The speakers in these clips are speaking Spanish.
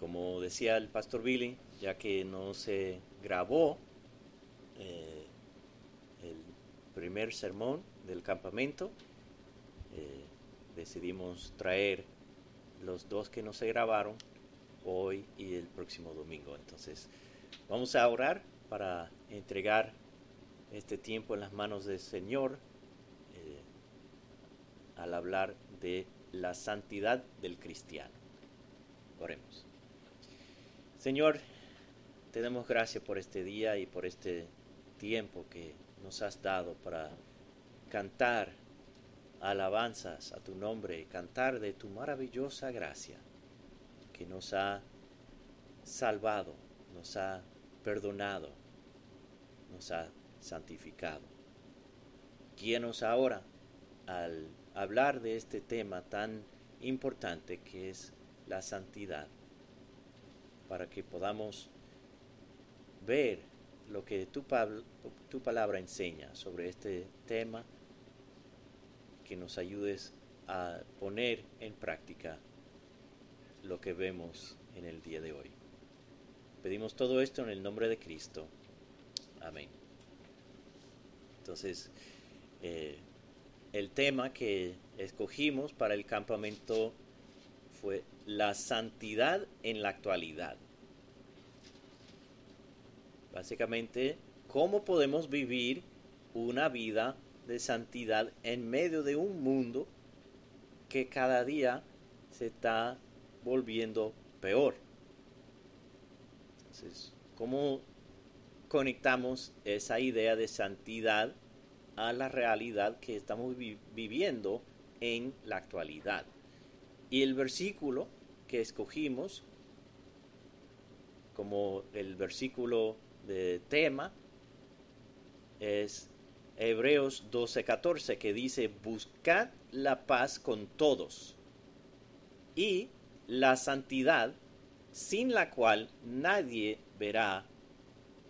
como decía el pastor Billy, ya que no se grabó eh, el primer sermón del campamento, eh, decidimos traer los dos que no se grabaron hoy y el próximo domingo. Entonces, vamos a orar para entregar este tiempo en las manos del Señor eh, al hablar de la santidad del cristiano. Oremos. Señor, te damos gracias por este día y por este tiempo que nos has dado para cantar alabanzas a tu nombre, cantar de tu maravillosa gracia que nos ha salvado, nos ha perdonado, nos ha santificado. Guíanos ahora al hablar de este tema tan importante que es la santidad para que podamos ver lo que tu, palabra enseña sobre este tema, que nos ayudes a poner en práctica lo que vemos en el día de hoy. Pedimos todo esto en el nombre de Cristo. Amén. Entonces, eh, el tema que escogimos para el campamento fue la santidad en la actualidad. Básicamente, ¿cómo podemos vivir una vida de santidad en medio de un mundo que cada día se está volviendo peor? Entonces, ¿cómo conectamos esa idea de santidad a la realidad que estamos viviendo en la actualidad? Y el versículo que escogimos como el versículo de tema es Hebreos 12:14 que dice, buscad la paz con todos y la santidad sin la cual nadie verá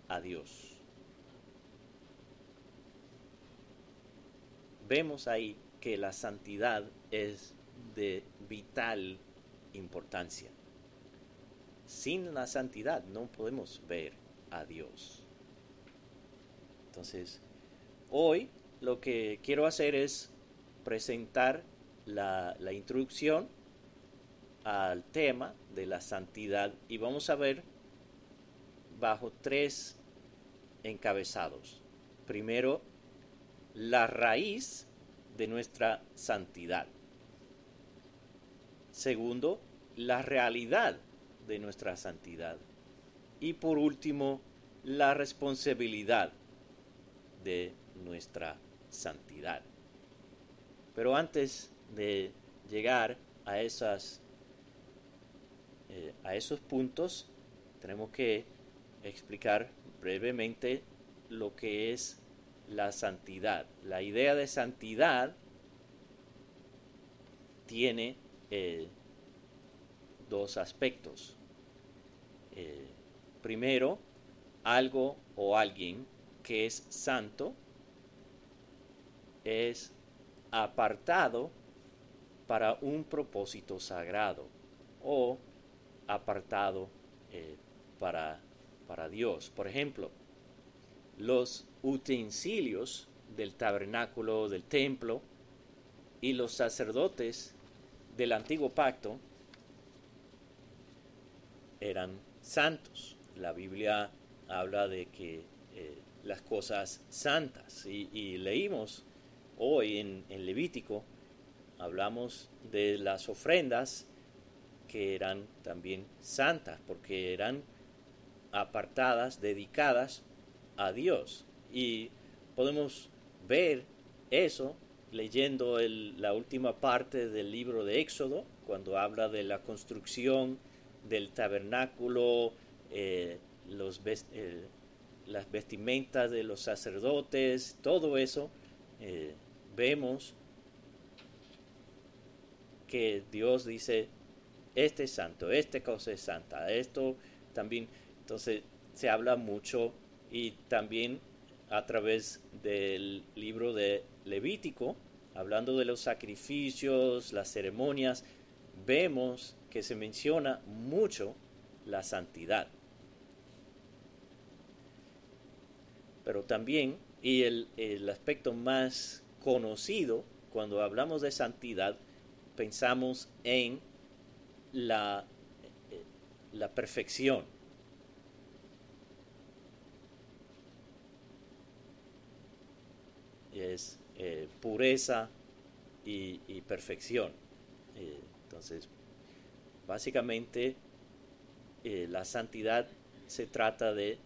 a Dios. Vemos ahí que la santidad es de vital importancia. Sin la santidad no podemos ver a Dios. Entonces, hoy lo que quiero hacer es presentar la introducción al tema de la santidad y vamos a ver bajo tres encabezados. Primero, la raíz de nuestra santidad. Segundo, la realidad de nuestra santidad. Y por último, la responsabilidad de nuestra santidad. Pero antes de llegar a, esas, eh, a esos puntos, tenemos que explicar brevemente lo que es la santidad. La idea de santidad tiene eh, dos aspectos. Eh, primero, algo o alguien que es santo es apartado para un propósito sagrado o apartado eh, para, para Dios. Por ejemplo, los utensilios del tabernáculo, del templo, y los sacerdotes del antiguo pacto eran santos. La Biblia habla de que eh, las cosas santas, y, leímos hoy en, en Levítico, hablamos de las ofrendas que eran también santas, porque eran apartadas, dedicadas a Dios. Y podemos ver eso leyendo la última parte del libro de Éxodo, cuando habla de la construcción del tabernáculo, eh, eh, las vestimentas de los sacerdotes, todo eso, eh, vemos que Dios dice, este es santo, esta cosa es santa, esto también, entonces se habla mucho y también a través del libro de Levítico, hablando de los sacrificios, las ceremonias, vemos que se menciona mucho la santidad. Pero también, y el, el aspecto más conocido cuando hablamos de santidad, pensamos en la, la perfección. Es eh, pureza y, perfección. Eh, entonces, básicamente, la santidad se trata de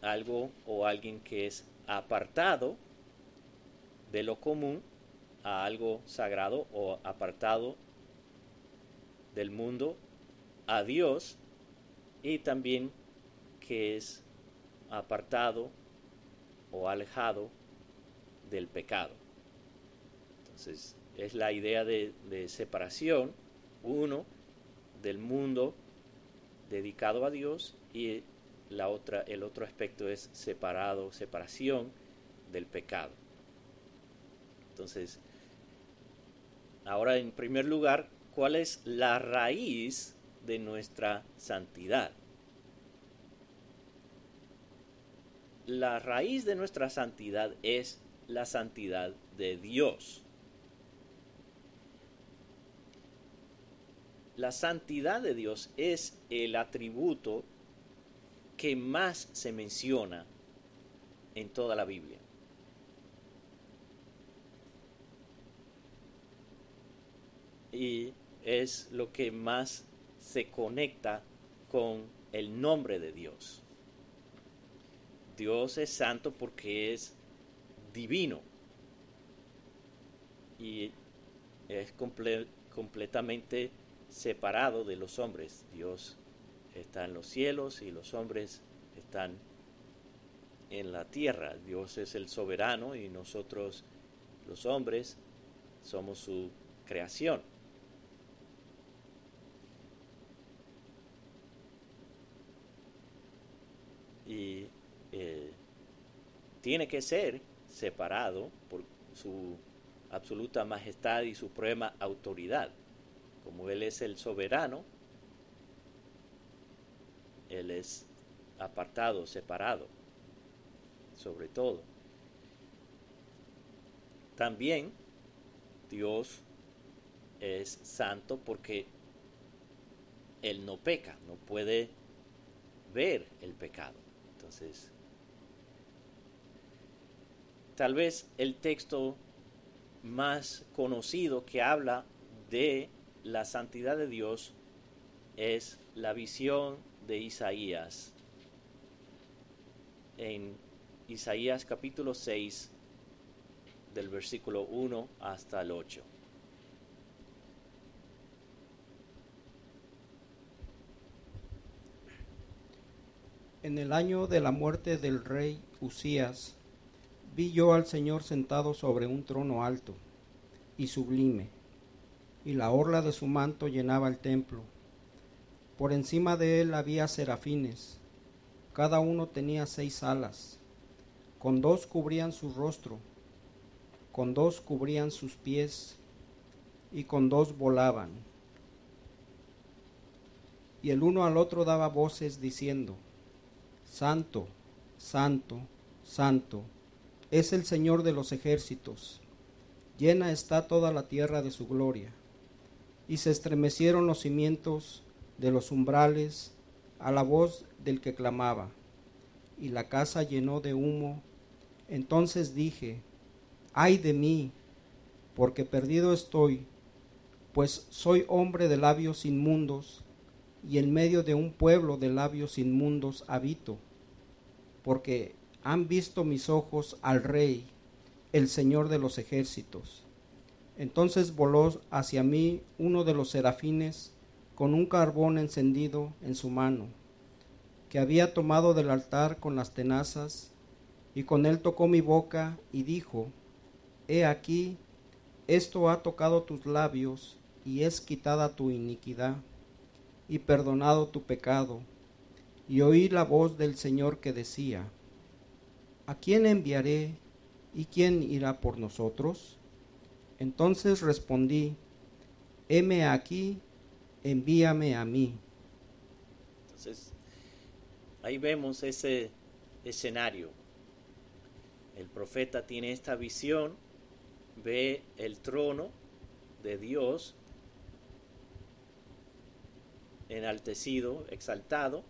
algo o alguien que es apartado de lo común a algo sagrado o apartado del mundo a Dios y también que es apartado o alejado del pecado. Entonces es la idea de, separación, uno del mundo dedicado a Dios y la otra, el otro aspecto es separado, separación del pecado. Entonces, ahora en primer lugar, ¿cuál es la raíz de nuestra santidad? La raíz de nuestra santidad es la santidad de Dios. La santidad de Dios es el atributo que más se menciona en toda la Biblia. y es lo que más se conecta con el nombre de Dios. Dios es santo porque es divino y es completamente separado de los hombres. Dios está en los cielos y los hombres están en la tierra. Dios es el soberano y nosotros los hombres somos su creación. y eh, tiene que ser separado por su absoluta majestad y suprema autoridad. Como Él es el soberano, Él es apartado, separado, sobre todo. También Dios es santo porque Él no peca, no puede ver el pecado. Entonces, tal vez el texto más conocido que habla de la santidad de Dios es la visión de Isaías. En Isaías capítulo 6, del versículo 1 hasta el 8. En el año de la muerte del rey Usías, vi yo al Señor sentado sobre un trono alto y sublime, y la orla de su manto llenaba el templo. Por encima de él había serafines, cada uno tenía seis alas, con dos cubrían su rostro, con dos cubrían sus pies, y con dos volaban. Y el uno al otro daba voces diciendo, Santo, santo, santo, es el Señor de los ejércitos. Llena está toda la tierra de su gloria. Y se estremecieron los cimientos de los umbrales a la voz del que clamaba. Y la casa llenó de humo. Entonces dije, ay de mí, porque perdido estoy, pues soy hombre de labios inmundos, y en medio de un pueblo de labios inmundos habito porque han visto mis ojos al Rey, el Señor de los ejércitos. Entonces voló hacia mí uno de los serafines con un carbón encendido en su mano, que había tomado del altar con las tenazas, y con él tocó mi boca y dijo, He aquí, esto ha tocado tus labios, y es quitada tu iniquidad, y perdonado tu pecado y oí la voz del Señor que decía, ¿A quién enviaré y quién irá por nosotros? Entonces respondí, heme aquí, envíame a mí. Entonces, ahí vemos ese escenario. El profeta tiene esta visión, ve el trono de Dios enaltecido, exaltado,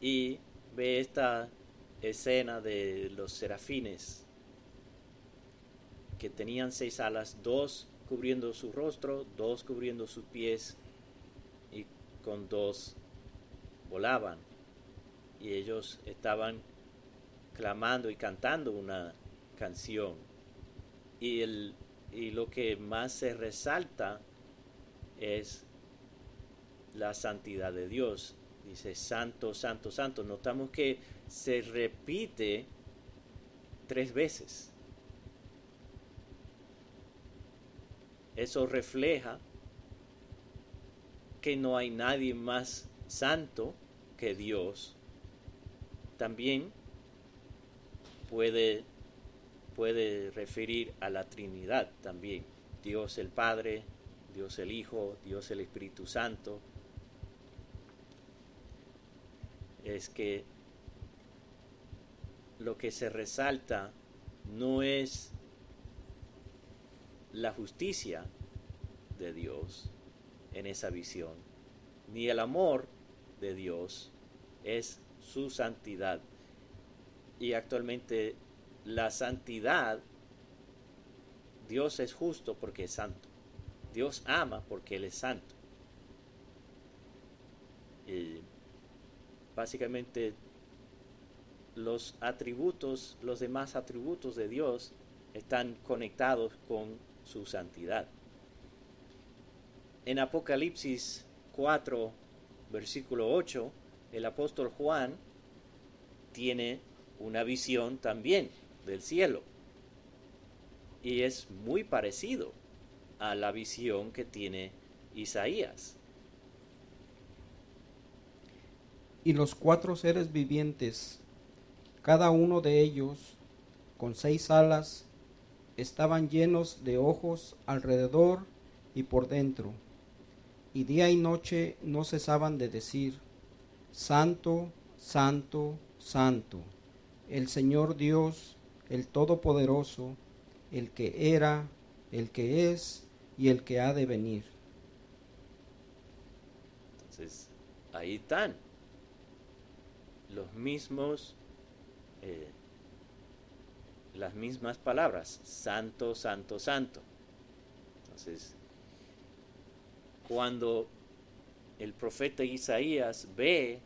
y ve esta escena de los serafines que tenían seis alas, dos cubriendo su rostro, dos cubriendo sus pies y con dos volaban. Y ellos estaban clamando y cantando una canción. Y, el, y lo que más se resalta es la santidad de Dios. Dice santo, santo, santo. Notamos que se repite tres veces. Eso refleja que no hay nadie más santo que Dios. También puede, puede referir a la Trinidad también. Dios el Padre, Dios el Hijo, Dios el Espíritu Santo. Es que lo que se resalta no es la justicia de Dios en esa visión, ni el amor de Dios, es su santidad. Y actualmente la santidad, Dios es justo porque es santo. Dios ama porque Él es santo. Y básicamente los atributos, los demás atributos de Dios están conectados con su santidad. En Apocalipsis 4, versículo 8, el apóstol Juan tiene una visión también del cielo. Y es muy parecido a la visión que tiene Isaías. Y los cuatro seres vivientes, cada uno de ellos con seis alas, estaban llenos de ojos alrededor y por dentro, y día y noche no cesaban de decir, Santo, Santo, Santo, el Señor Dios, el Todopoderoso, el que era, el que es y el que ha de venir. Entonces, ahí están los mismos eh, las mismas palabras, santo, santo, santo. Entonces, cuando el profeta Isaías ve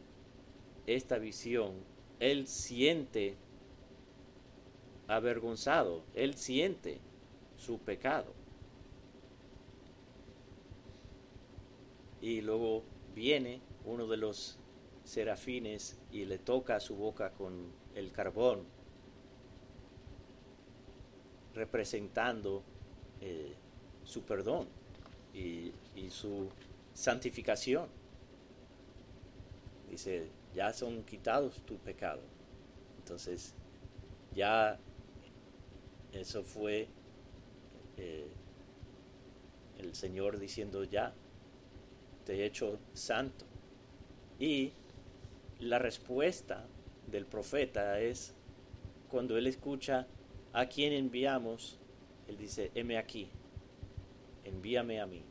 esta visión, él siente avergonzado, él siente su pecado. Y luego viene uno de los serafines y le toca su boca con el carbón representando eh, su perdón y, su santificación. Dice, ya son quitados tu pecado. Entonces, ya eso fue eh, el Señor diciendo, ya, te he hecho santo. Y la respuesta del profeta es cuando él escucha a quien enviamos, Él dice, heme aquí, envíame a mí.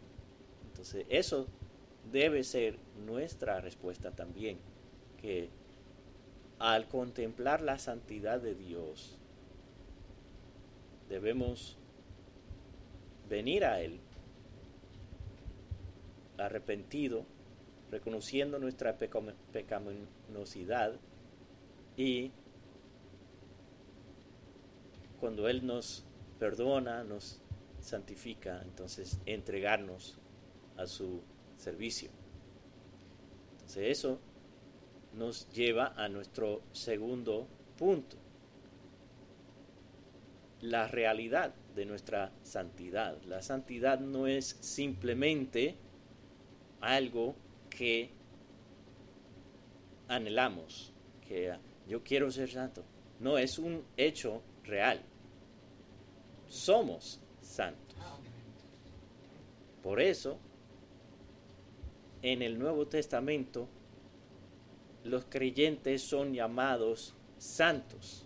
Entonces, eso debe ser nuestra respuesta también, que al contemplar la santidad de Dios, debemos venir a Él arrepentido, reconociendo nuestra pecaminosidad y cuando Él nos perdona, nos santifica, entonces entregarnos a su servicio. Entonces eso nos lleva a nuestro segundo punto, la realidad de nuestra santidad. La santidad no es simplemente algo que anhelamos, que yo quiero ser santo. No, es un hecho real. Somos santos. Por eso, en el Nuevo Testamento los creyentes son llamados santos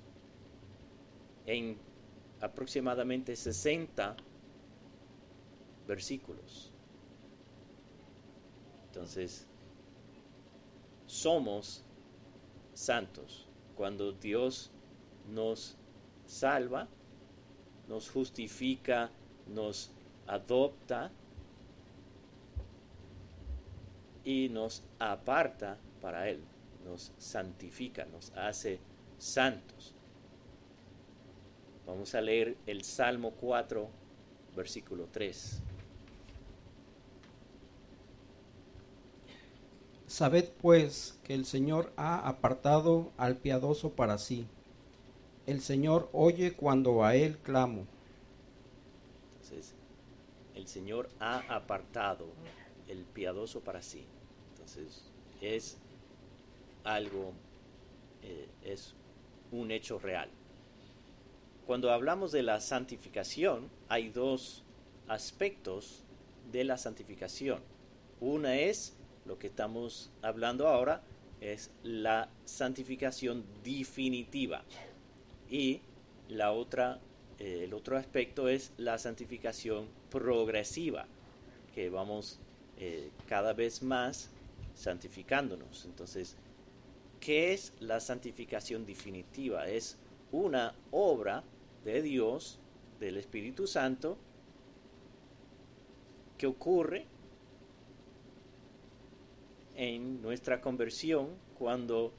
en aproximadamente 60 versículos. Entonces, somos santos cuando Dios nos salva, nos justifica, nos adopta y nos aparta para Él, nos santifica, nos hace santos. Vamos a leer el Salmo 4, versículo 3. Sabed pues que el Señor ha apartado al piadoso para sí. El Señor oye cuando a Él clamo. Entonces, el Señor ha apartado el piadoso para sí. Entonces, es algo, eh, es un hecho real. Cuando hablamos de la santificación, hay dos aspectos de la santificación. Una es lo que estamos hablando ahora es la santificación definitiva. Y la otra, eh, el otro aspecto es la santificación progresiva, que vamos eh, cada vez más santificándonos. Entonces, ¿qué es la santificación definitiva? Es una obra de Dios, del Espíritu Santo, que ocurre en nuestra conversión cuando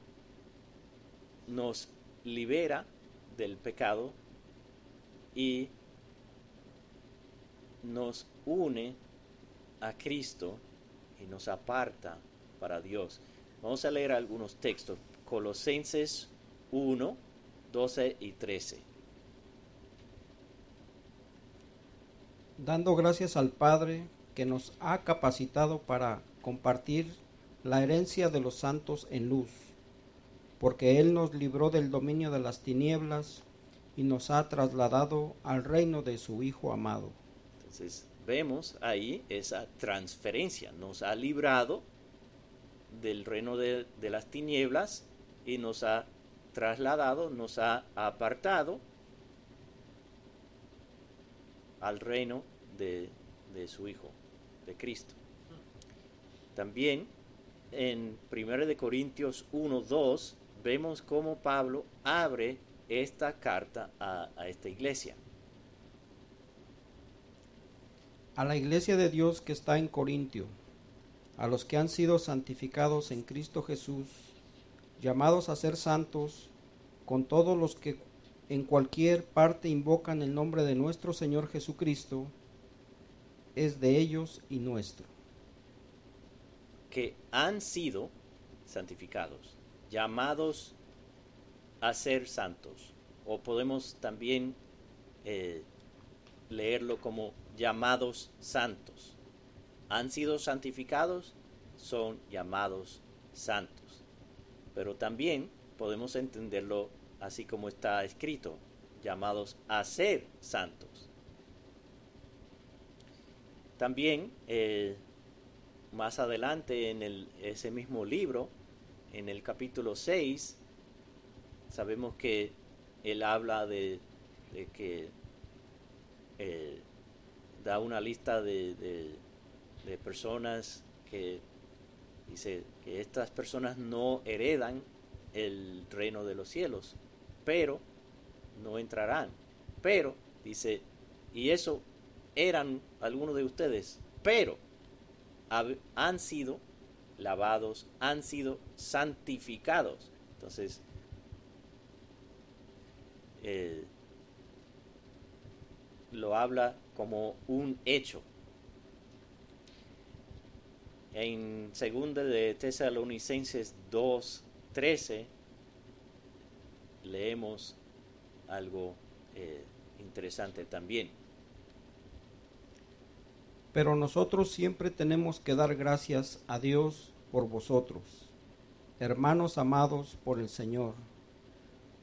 nos libera del pecado y nos une a Cristo y nos aparta para Dios. Vamos a leer algunos textos. Colosenses 1, 12 y 13. Dando gracias al Padre que nos ha capacitado para compartir la herencia de los santos en luz, porque Él nos libró del dominio de las tinieblas y nos ha trasladado al reino de su Hijo amado. Entonces vemos ahí esa transferencia, nos ha librado del reino de, las tinieblas y nos ha trasladado, nos ha apartado al reino de, de su Hijo, de Cristo. También en 1 de Corintios 1, 2 vemos cómo Pablo abre esta carta a, a esta iglesia. A la iglesia de Dios que está en Corintio, a los que han sido santificados en Cristo Jesús, llamados a ser santos, con todos los que en cualquier parte invocan el nombre de nuestro Señor Jesucristo, es de ellos y nuestro que han sido santificados, llamados a ser santos. O podemos también eh, leerlo como llamados santos. Han sido santificados, son llamados santos. Pero también podemos entenderlo así como está escrito, llamados a ser santos. También eh, más adelante en el, ese mismo libro, en el capítulo 6, sabemos que él habla de, que eh, da una lista de, de, personas que dice que estas personas no heredan el reino de los cielos, pero no entrarán. Pero, dice, y eso eran algunos de ustedes, pero han sido lavados, han sido santificados. Entonces, eh, lo habla como un hecho. En 2 de Tesalonicenses 2:13 leemos algo eh, interesante también. Pero nosotros siempre tenemos que dar gracias a Dios por vosotros, hermanos amados por el Señor,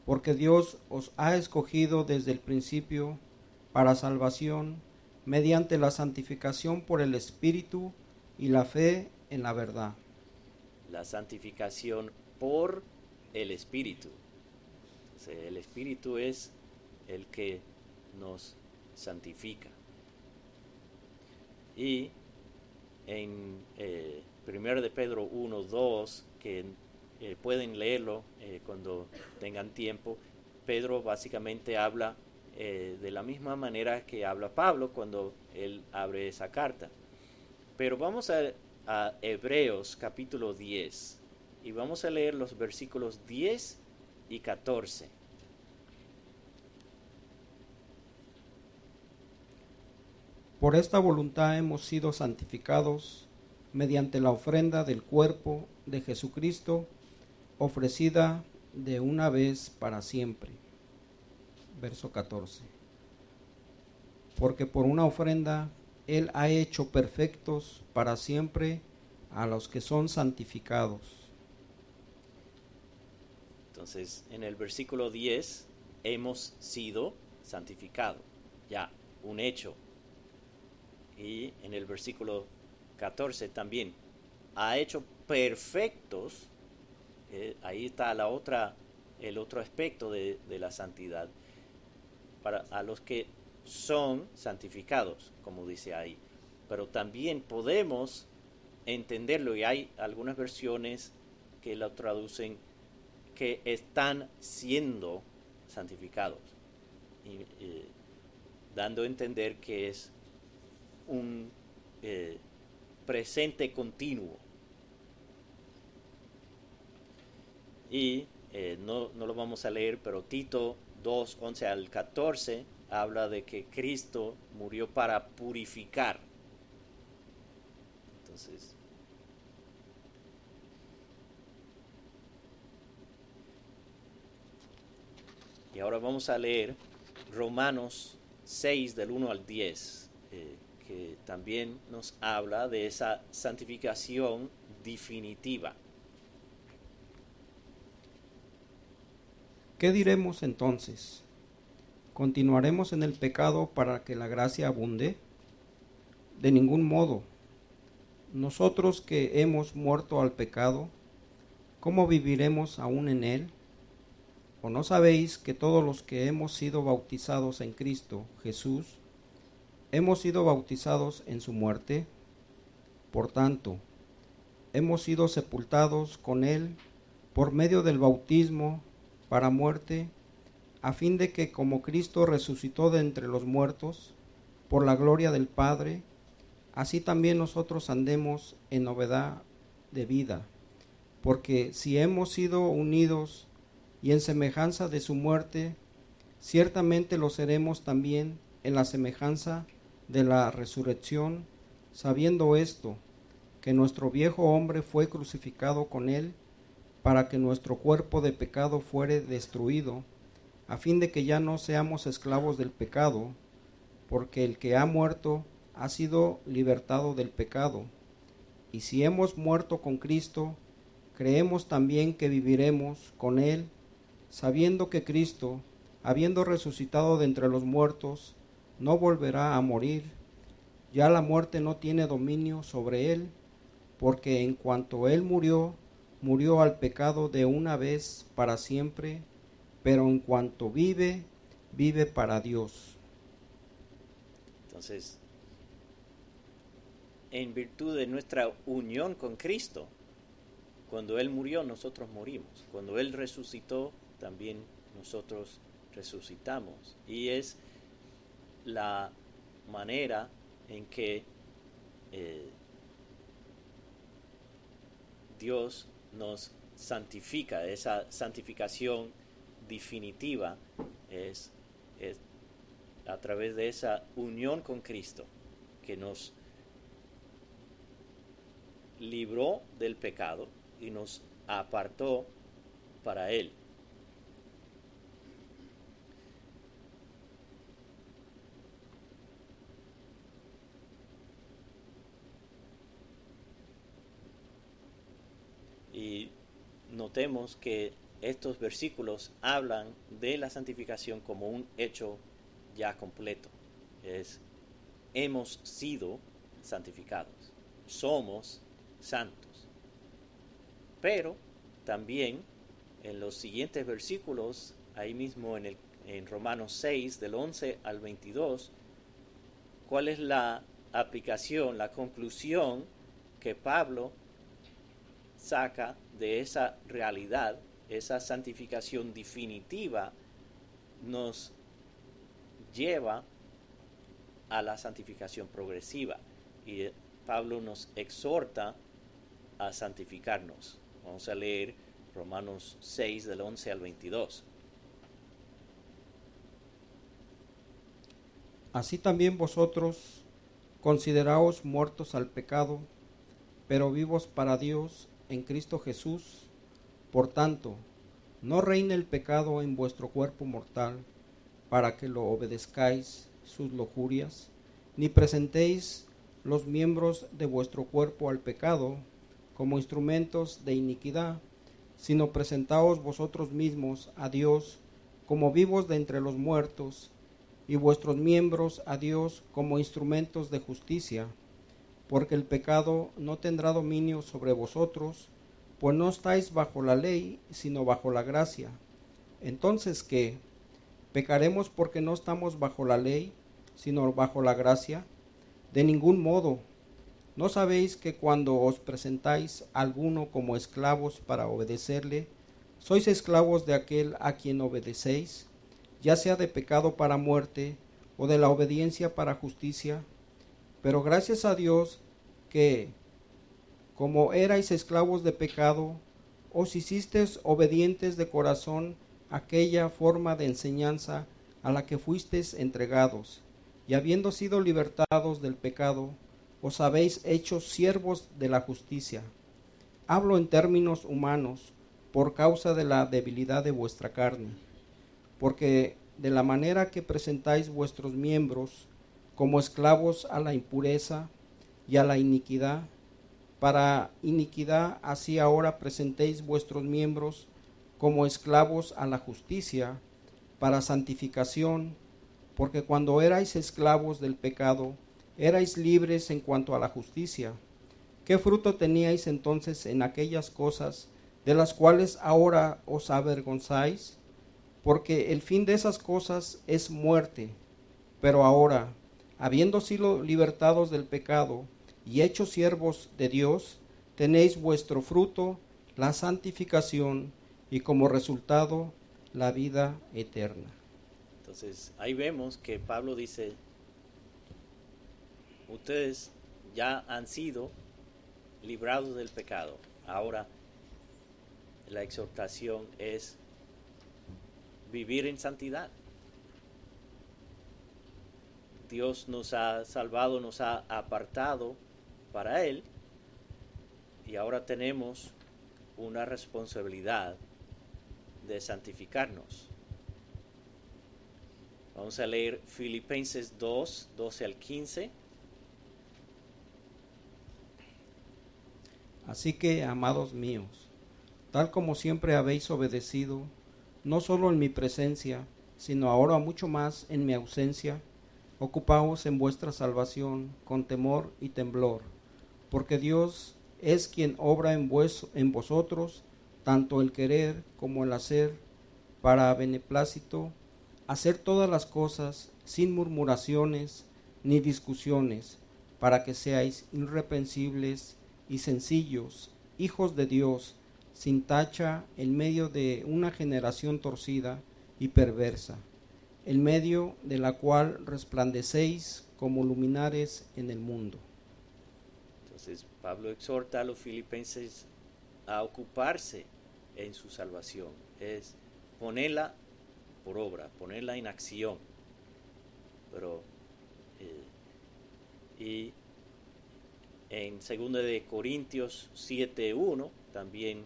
porque Dios os ha escogido desde el principio para salvación mediante la santificación por el Espíritu y la fe en la verdad. La santificación por el Espíritu. El Espíritu es el que nos santifica. Y en eh, 1 de Pedro 1, 2, que eh, pueden leerlo eh, cuando tengan tiempo, Pedro básicamente habla eh, de la misma manera que habla Pablo cuando él abre esa carta. Pero vamos a, a Hebreos capítulo 10 y vamos a leer los versículos 10 y 14. Por esta voluntad hemos sido santificados mediante la ofrenda del cuerpo de Jesucristo ofrecida de una vez para siempre. Verso 14. Porque por una ofrenda Él ha hecho perfectos para siempre a los que son santificados. Entonces, en el versículo 10, hemos sido santificados. Ya, un hecho. Y en el versículo 14 también, ha hecho perfectos. eh, ahí está la otra, el otro aspecto de, la santidad. Para a los que son santificados, como dice ahí. Pero también podemos entenderlo y hay algunas versiones que lo traducen que están siendo santificados, eh, dando a entender que es un eh, presente continuo. Y eh, no, no lo vamos a leer, pero Tito 2, 11 al 14 habla de que Cristo murió para purificar. Entonces, y ahora vamos a leer Romanos 6 del 1 al 10, eh, también nos habla de esa santificación definitiva. ¿Qué diremos entonces? ¿Continuaremos en el pecado para que la gracia abunde? De ningún modo. Nosotros que hemos muerto al pecado, ¿cómo viviremos aún en él? ¿O no sabéis que todos los que hemos sido bautizados en Cristo Jesús, hemos sido bautizados en su muerte? Por tanto, hemos sido sepultados con él por medio del bautismo para muerte, a fin de que como Cristo resucitó de entre los muertos, por la gloria del Padre, así también nosotros andemos en novedad de vida. Porque si hemos sido unidos y en semejanza de su muerte, ciertamente lo seremos también en la semejanza de la resurrección, sabiendo esto, que nuestro viejo hombre fue crucificado con él, para que nuestro cuerpo de pecado fuere destruido, a fin de que ya no seamos esclavos del pecado, porque el que ha muerto ha sido libertado del pecado. Y si hemos muerto con Cristo, creemos también que viviremos con Él, sabiendo que Cristo, habiendo resucitado de entre los muertos, no volverá a morir. Ya la muerte no tiene dominio sobre Él, porque en cuanto Él murió, murió al pecado de una vez para siempre, pero en cuanto vive, vive para Dios. Entonces, en virtud de nuestra unión con Cristo, cuando Él murió, nosotros morimos. Cuando Él resucitó, también nosotros resucitamos. Y es la manera en que eh, Dios nos santifica, esa santificación definitiva es, es a través de esa unión con Cristo que nos libró del pecado y nos apartó para Él. Y notemos que estos versículos hablan de la santificación como un hecho ya completo. Es, hemos sido santificados. Somos santos. Pero también en los siguientes versículos, ahí mismo en, el, en Romanos 6, del 11 al 22, cuál es la aplicación, la conclusión que Pablo saca de esa realidad, esa santificación definitiva, nos lleva a la santificación progresiva. Y eh, Pablo nos exhorta a santificarnos. Vamos a leer Romanos 6 del 11 al 22. Así también vosotros consideraos muertos al pecado, pero vivos para Dios en Cristo Jesús. Por tanto, no reine el pecado en vuestro cuerpo mortal, para que lo obedezcáis sus lujurias, ni presentéis los miembros de vuestro cuerpo al pecado como instrumentos de iniquidad, sino presentaos vosotros mismos a Dios como vivos de entre los muertos, y vuestros miembros a Dios como instrumentos de justicia, porque el pecado no tendrá dominio sobre vosotros, pues no estáis bajo la ley, sino bajo la gracia. Entonces, ¿qué? ¿Pecaremos porque no estamos bajo la ley, sino bajo la gracia? De ningún modo. ¿No sabéis que cuando os presentáis alguno como esclavos para obedecerle, sois esclavos de aquel a quien obedecéis? ya sea de pecado para muerte o de la obediencia para justicia. Pero gracias a Dios que, como erais esclavos de pecado, os hicisteis obedientes de corazón aquella forma de enseñanza a la que fuisteis entregados, y habiendo sido libertados del pecado, os habéis hecho siervos de la justicia. Hablo en términos humanos, por causa de la debilidad de vuestra carne porque de la manera que presentáis vuestros miembros como esclavos a la impureza y a la iniquidad, para iniquidad así ahora presentéis vuestros miembros como esclavos a la justicia, para santificación, porque cuando erais esclavos del pecado, erais libres en cuanto a la justicia. ¿Qué fruto teníais entonces en aquellas cosas de las cuales ahora os avergonzáis? porque el fin de esas cosas es muerte. Pero ahora, habiendo sido libertados del pecado y hechos siervos de Dios, tenéis vuestro fruto, la santificación, y como resultado, la vida eterna. Entonces, ahí vemos que Pablo dice, ustedes ya han sido librados del pecado. Ahora, la exhortación es vivir en santidad. Dios nos ha salvado, nos ha apartado para Él y ahora tenemos una responsabilidad de santificarnos. Vamos a leer Filipenses 2, 12 al 15. Así que, amados míos, tal como siempre habéis obedecido, no solo en mi presencia, sino ahora mucho más en mi ausencia, ocupaos en vuestra salvación con temor y temblor, porque Dios es quien obra en, en vosotros tanto el querer como el hacer, para beneplácito, hacer todas las cosas sin murmuraciones ni discusiones, para que seáis irreprensibles y sencillos, hijos de Dios, sin tacha en medio de una generación torcida y perversa, en medio de la cual resplandecéis como luminares en el mundo. Entonces Pablo exhorta a los filipenses a ocuparse en su salvación, es ponerla por obra, ponerla en acción. Pero eh, y en 2 de Corintios 7:1 también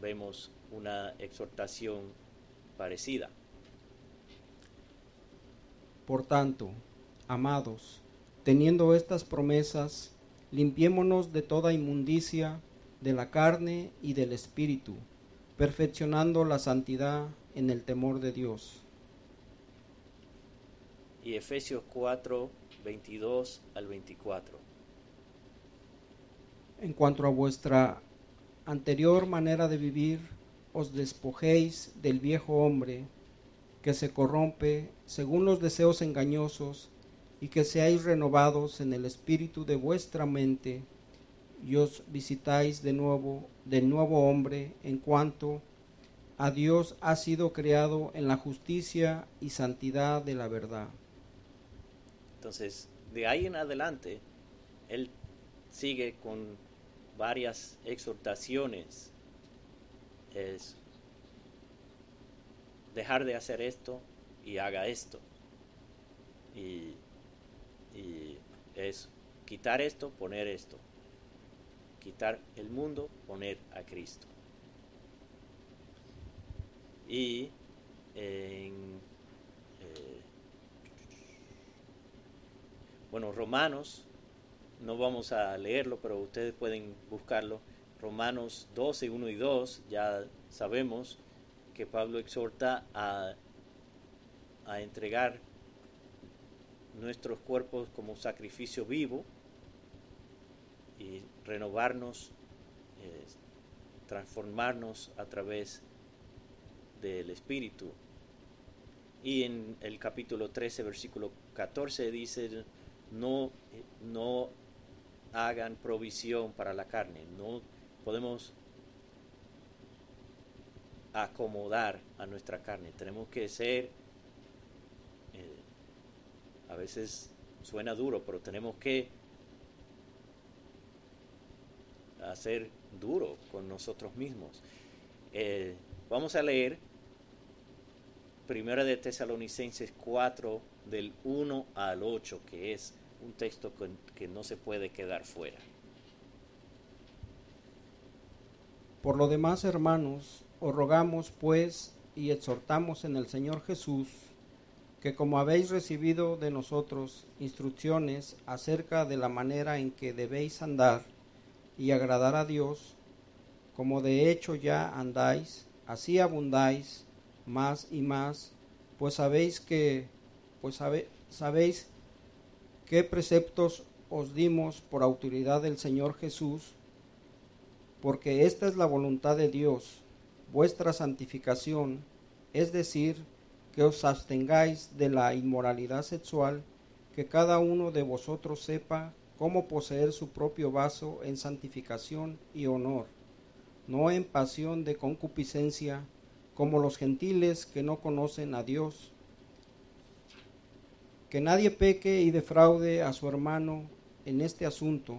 vemos una exhortación parecida. Por tanto, amados, teniendo estas promesas, limpiémonos de toda inmundicia de la carne y del espíritu, perfeccionando la santidad en el temor de Dios. Y Efesios 4, 22 al 24. En cuanto a vuestra anterior manera de vivir, os despojéis del viejo hombre que se corrompe según los deseos engañosos y que seáis renovados en el espíritu de vuestra mente y os visitáis de nuevo del nuevo hombre en cuanto a Dios ha sido creado en la justicia y santidad de la verdad. Entonces, de ahí en adelante, él sigue con varias exhortaciones. Es dejar de hacer esto y haga esto. Y, y es quitar esto, poner esto. Quitar el mundo, poner a Cristo. Y en, eh, bueno, Romanos, no vamos a leerlo, pero ustedes pueden buscarlo. Romanos 12, 1 y 2, ya sabemos que Pablo exhorta a, a entregar nuestros cuerpos como sacrificio vivo y renovarnos, transformarnos a través del Espíritu. Y en el capítulo 13, versículo 14 dice, no, no hagan provisión para la carne, no podemos acomodar a nuestra carne, tenemos que ser, eh, a veces suena duro, pero tenemos que hacer duro con nosotros mismos. Eh, vamos a leer Primera de Tesalonicenses 4, del 1 al 8, que es un texto que no se puede quedar fuera. Por lo demás, hermanos, os rogamos pues y exhortamos en el Señor Jesús, que como habéis recibido de nosotros instrucciones acerca de la manera en que debéis andar y agradar a Dios, como de hecho ya andáis, así abundáis más y más, pues sabéis que, pues sabéis qué preceptos os dimos por autoridad del Señor Jesús, porque esta es la voluntad de Dios, vuestra santificación, es decir, que os abstengáis de la inmoralidad sexual, que cada uno de vosotros sepa cómo poseer su propio vaso en santificación y honor, no en pasión de concupiscencia, como los gentiles que no conocen a Dios. Que nadie peque y defraude a su hermano en este asunto,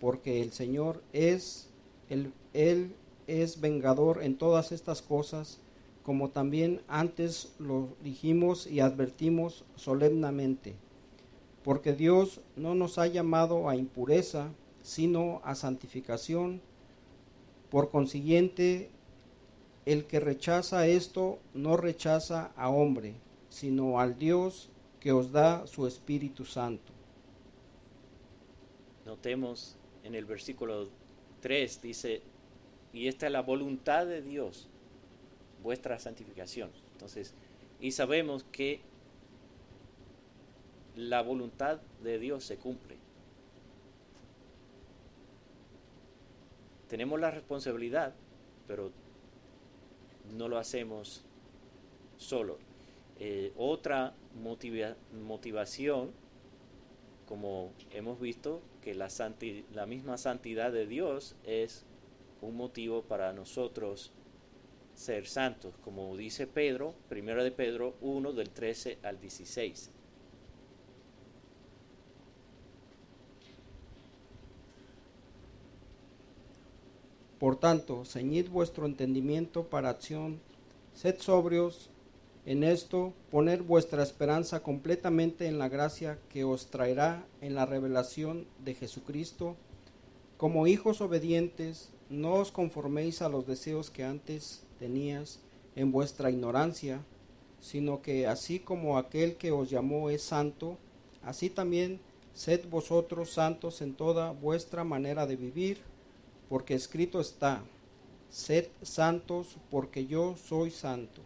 porque el Señor es, el, Él es vengador en todas estas cosas, como también antes lo dijimos y advertimos solemnemente, porque Dios no nos ha llamado a impureza, sino a santificación. Por consiguiente, el que rechaza esto no rechaza a hombre, sino al Dios que os da su Espíritu Santo. Notemos en el versículo 3 dice, y esta es la voluntad de Dios, vuestra santificación. Entonces, y sabemos que la voluntad de Dios se cumple. Tenemos la responsabilidad, pero no lo hacemos solo. Eh, otra motivación, como hemos visto, que la, la misma santidad de Dios es un motivo para nosotros ser santos, como dice Pedro, primero de Pedro 1 del 13 al 16. Por tanto, ceñid vuestro entendimiento para acción, sed sobrios en esto, poner vuestra esperanza completamente en la gracia que os traerá en la revelación de Jesucristo. Como hijos obedientes, no os conforméis a los deseos que antes tenías en vuestra ignorancia, sino que así como aquel que os llamó es santo, así también sed vosotros santos en toda vuestra manera de vivir porque escrito está, sed santos porque yo soy santo.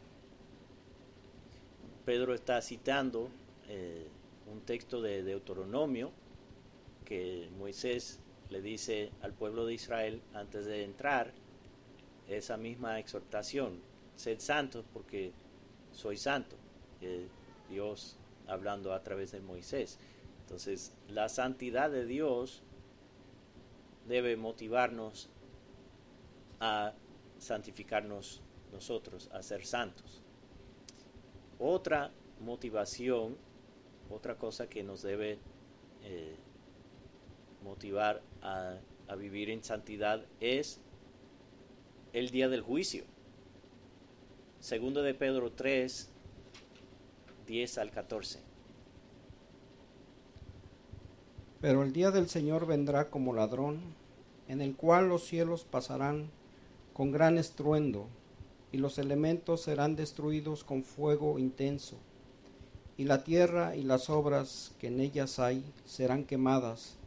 Pedro está citando eh, un texto de Deuteronomio que Moisés le dice al pueblo de Israel antes de entrar esa misma exhortación, sed santos porque soy santo, Dios hablando a través de Moisés. Entonces, la santidad de Dios debe motivarnos a santificarnos nosotros, a ser santos. Otra motivación, otra cosa que nos debe eh, motivar a, vivir en santidad es el día del juicio. Segundo de Pedro 3, 10 al 14. Pero el día del Señor vendrá como ladrón, en el cual los cielos pasarán con gran estruendo, y los elementos serán destruidos con fuego intenso, y la tierra y las obras que en ellas hay serán quemadas,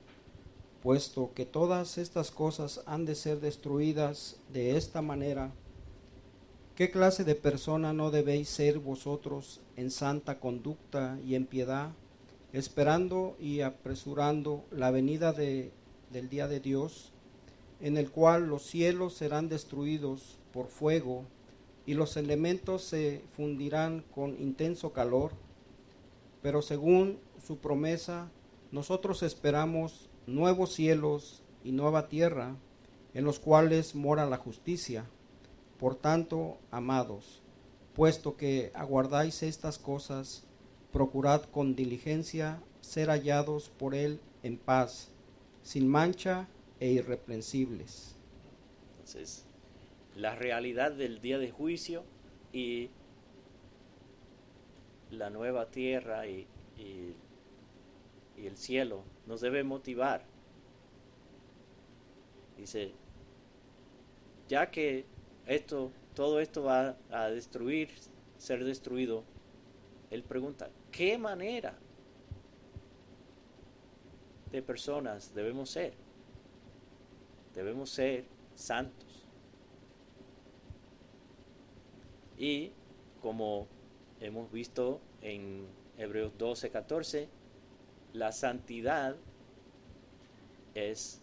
puesto que todas estas cosas han de ser destruidas de esta manera. ¿Qué clase de persona no debéis ser vosotros en santa conducta y en piedad? esperando y apresurando la venida de, del día de Dios, en el cual los cielos serán destruidos por fuego y los elementos se fundirán con intenso calor, pero según su promesa, nosotros esperamos nuevos cielos y nueva tierra, en los cuales mora la justicia. Por tanto, amados, puesto que aguardáis estas cosas, procurad con diligencia ser hallados por Él en paz, sin mancha e irreprensibles. Entonces, la realidad del día de juicio y la nueva tierra y, y, el cielo nos debe motivar. Dice, ya que esto, todo esto va a destruir, ser destruido, él pregunta, ¿qué manera de personas debemos ser? Debemos ser santos. Y como hemos visto en Hebreos 12, 14, la santidad es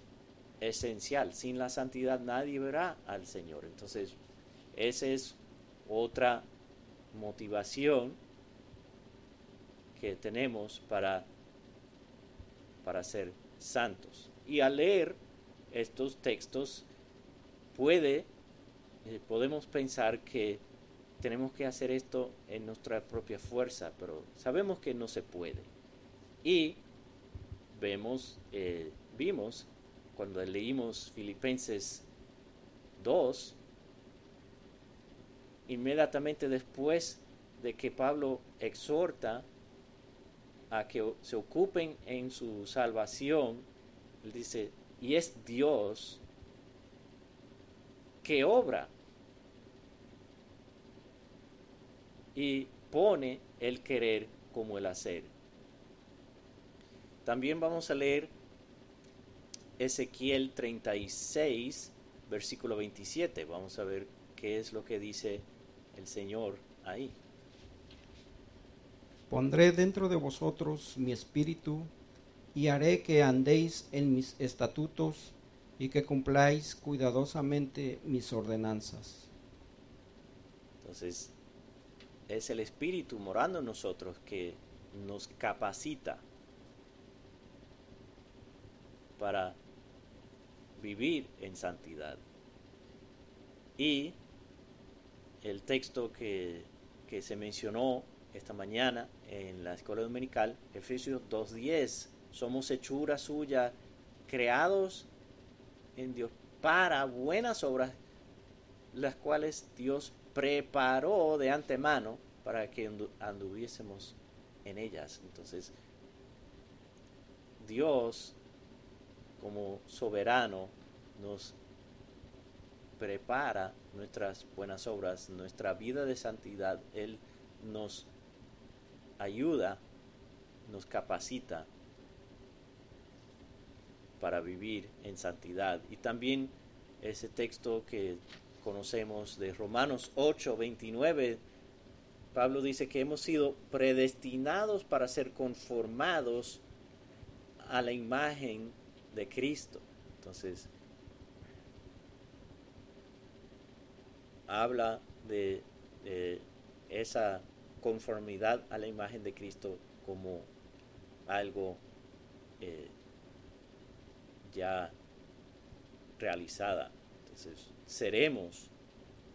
esencial. Sin la santidad nadie verá al Señor. Entonces, esa es otra motivación que tenemos para, para ser santos. Y al leer estos textos puede, eh, podemos pensar que tenemos que hacer esto en nuestra propia fuerza, pero sabemos que no se puede. Y vemos, eh, vimos cuando leímos Filipenses 2, inmediatamente después de que Pablo exhorta a que se ocupen en su salvación, él dice, y es Dios que obra y pone el querer como el hacer. También vamos a leer Ezequiel 36, versículo 27. Vamos a ver qué es lo que dice el Señor ahí. Pondré dentro de vosotros mi espíritu y haré que andéis en mis estatutos y que cumpláis cuidadosamente mis ordenanzas. Entonces, es el espíritu morando en nosotros que nos capacita para vivir en santidad. Y el texto que, que se mencionó esta mañana en la escuela dominical, Efesios 2.10, somos hechura suya, creados en Dios para buenas obras, las cuales Dios preparó de antemano para que anduviésemos en ellas. Entonces, Dios, como soberano, nos prepara nuestras buenas obras, nuestra vida de santidad. Él nos ayuda, nos capacita para vivir en santidad. Y también ese texto que conocemos de Romanos 8, 29, Pablo dice que hemos sido predestinados para ser conformados a la imagen de Cristo. Entonces, habla de, esa conformidad a la imagen de Cristo como algo eh, ya realizada. Entonces, seremos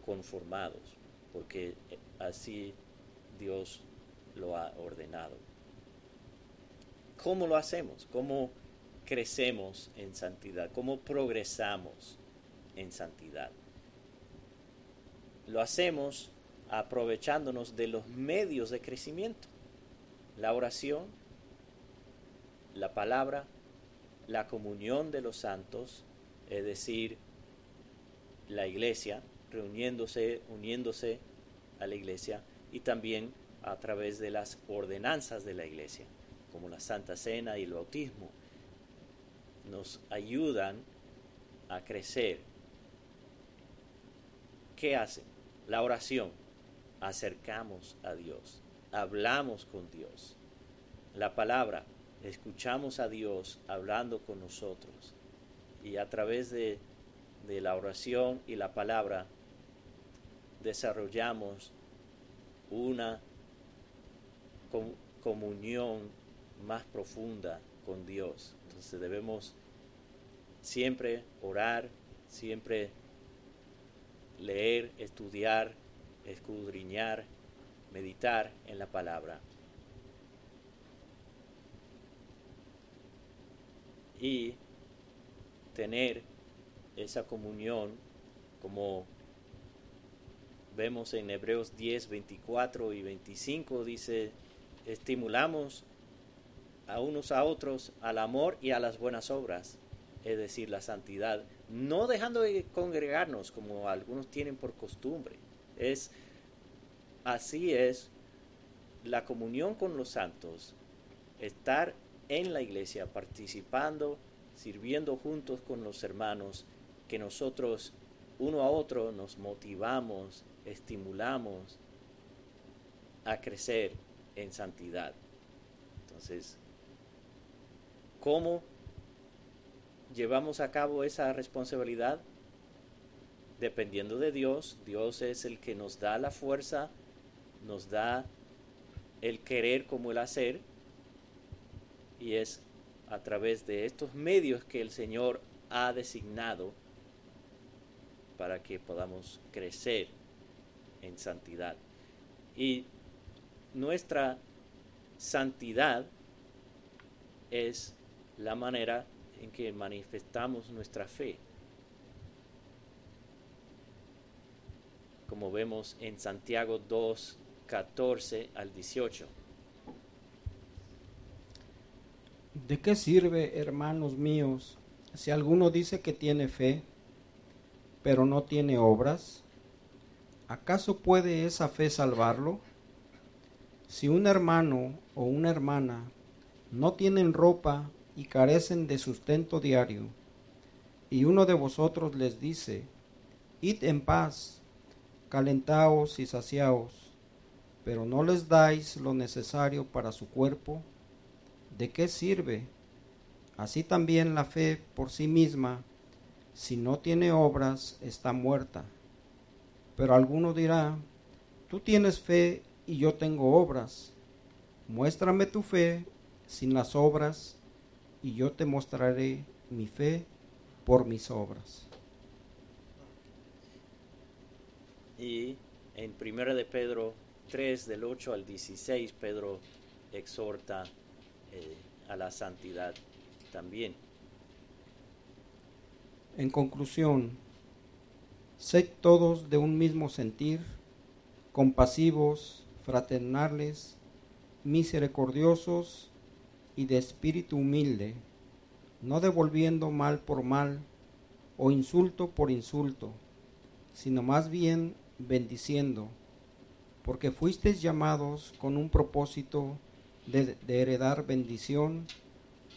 conformados, porque así Dios lo ha ordenado. ¿Cómo lo hacemos? ¿Cómo crecemos en santidad? ¿Cómo progresamos en santidad? Lo hacemos aprovechándonos de los medios de crecimiento. La oración, la palabra, la comunión de los santos, es decir, la iglesia, reuniéndose, uniéndose a la iglesia y también a través de las ordenanzas de la iglesia, como la Santa Cena y el bautismo, nos ayudan a crecer. ¿Qué hacen? La oración. Acercamos a Dios, hablamos con Dios. La palabra, escuchamos a Dios hablando con nosotros. Y a través de, de la oración y la palabra, desarrollamos una comunión más profunda con Dios. Debemos siempre orar, siempre leer, estudiar, escudriñar, meditar en la palabra. Y tener esa comunión como vemos en Hebreos 10, 24 y 25, dice, estimulamos a unos a otros al amor y a las buenas obras, es decir, la santidad, no dejando de congregarnos como algunos tienen por costumbre. Es así es la comunión con los santos, estar en la iglesia participando, sirviendo juntos con los hermanos, que nosotros uno a otro nos motivamos, estimulamos a crecer en santidad. Entonces, ¿cómo llevamos a cabo esa responsabilidad? Dependiendo de Dios, Dios es el que nos da la fuerza, nos da el querer como el hacer, y es a través de estos medios que el Señor ha designado para que podamos crecer en santidad. Y nuestra santidad es la manera en que manifestamos nuestra fe. Como vemos en Santiago 2, 14 al 18. ¿De qué sirve, hermanos míos, si alguno dice que tiene fe, pero no tiene obras? ¿Acaso puede esa fe salvarlo? Si un hermano o una hermana no tienen ropa y carecen de sustento diario, y uno de vosotros les dice, id en paz, calentaos y saciaos, pero no les dais lo necesario para su cuerpo, ¿de qué sirve? Así también la fe por sí misma, si no tiene obras, está muerta. Pero alguno dirá, tú tienes fe y yo tengo obras. Muéstrame tu fe sin las obras y yo te mostraré mi fe por mis obras. Y en 1 de Pedro 3 del 8 al 16 Pedro exhorta eh, a la santidad también. En conclusión, Sed todos de un mismo sentir, compasivos, fraternales, misericordiosos y de espíritu humilde, no devolviendo mal por mal o insulto por insulto, sino más bien bendiciendo, porque fuisteis llamados con un propósito de, de, heredar bendición,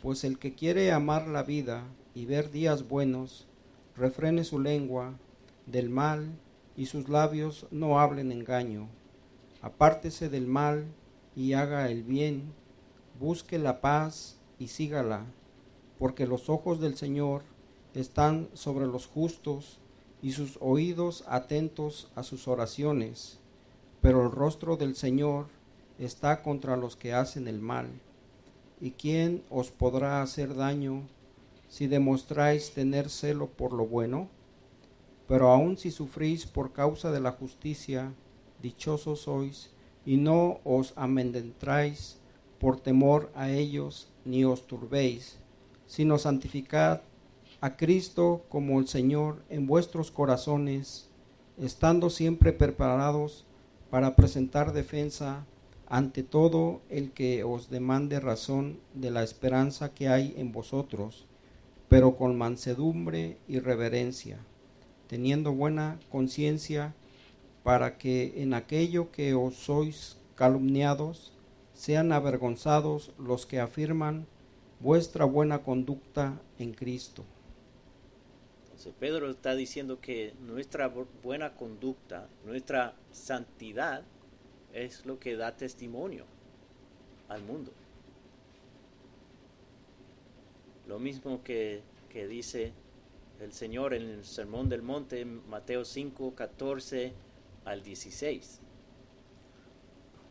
pues el que quiere amar la vida y ver días buenos, refrene su lengua del mal y sus labios no hablen engaño. Apártese del mal y haga el bien, busque la paz y sígala, porque los ojos del Señor están sobre los justos y sus oídos atentos a sus oraciones, pero el rostro del Señor está contra los que hacen el mal. ¿Y quién os podrá hacer daño si demostráis tener celo por lo bueno? Pero aun si sufrís por causa de la justicia, dichosos sois, y no os amedrentáis por temor a ellos, ni os turbéis, sino santificad a Cristo como el Señor en vuestros corazones, estando siempre preparados para presentar defensa ante todo el que os demande razón de la esperanza que hay en vosotros, pero con mansedumbre y reverencia, teniendo buena conciencia, para que en aquello que os sois calumniados, sean avergonzados los que afirman vuestra buena conducta en Cristo. Entonces Pedro está diciendo que nuestra buena conducta, nuestra santidad, es lo que da testimonio al mundo. Lo mismo que, dice el Señor en el Sermón del Monte, Mateo 5, 14 al 16.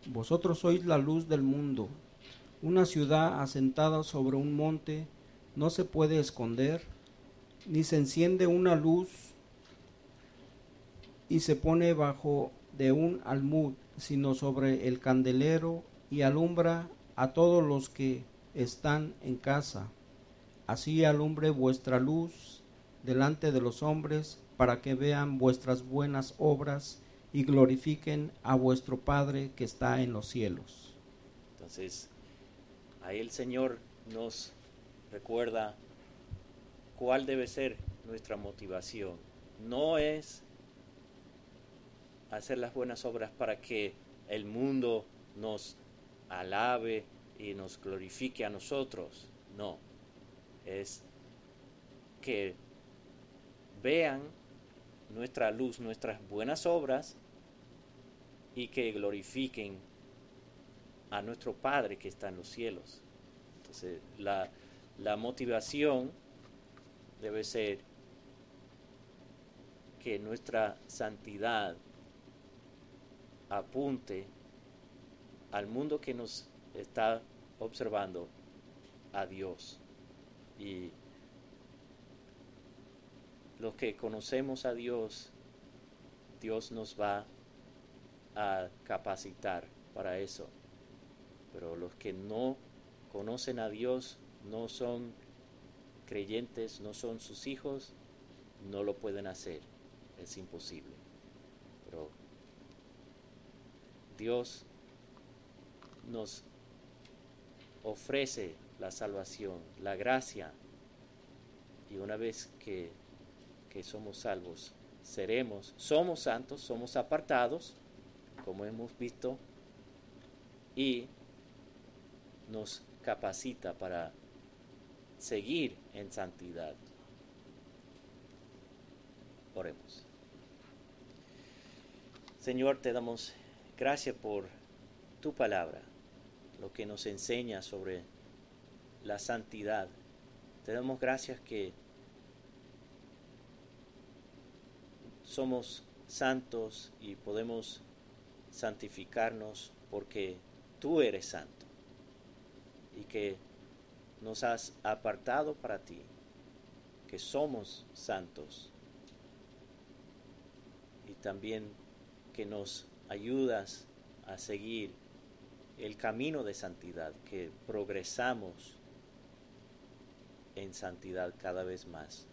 Vosotros sois la luz del mundo. Una ciudad asentada sobre un monte no se puede esconder, ni se enciende una luz y se pone bajo de un almud, sino sobre el candelero y alumbra a todos los que están en casa. Así alumbre vuestra luz delante de los hombres, para que vean vuestras buenas obras y glorifiquen a vuestro Padre que está en los cielos. Entonces, ahí el Señor nos recuerda cuál debe ser nuestra motivación. No es hacer las buenas obras para que el mundo nos alabe y nos glorifique a nosotros. No, es que vean nuestra luz, nuestras buenas obras y que glorifiquen a nuestro Padre que está en los cielos. Entonces, la, la motivación debe ser que nuestra santidad apunte al mundo que nos está observando a Dios. Y los que conocemos a Dios, Dios nos va a capacitar para eso. Pero los que no conocen a Dios, no son creyentes, no son sus hijos, no lo pueden hacer. Es imposible. Pero Dios nos ofrece la salvación, la gracia, y una vez que, que somos salvos, seremos, somos santos, somos apartados, como hemos visto, y nos capacita para seguir en santidad. Oremos. Señor, te damos gracias por tu palabra, lo que nos enseña sobre la santidad. Te damos gracias que somos santos y podemos santificarnos porque tú eres santo y que nos has apartado para ti, que somos santos y también que nos ayudas a seguir el camino de santidad, que progresamos en santidad cada vez más.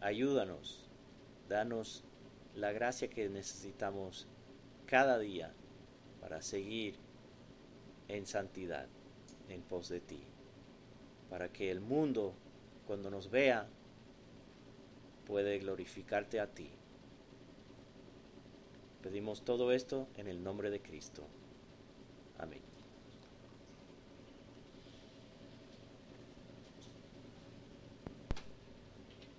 Ayúdanos, danos la gracia que necesitamos cada día para seguir en santidad en pos de ti, para que el mundo, cuando nos vea, puede glorificarte a ti. Pedimos todo esto en el nombre de Cristo.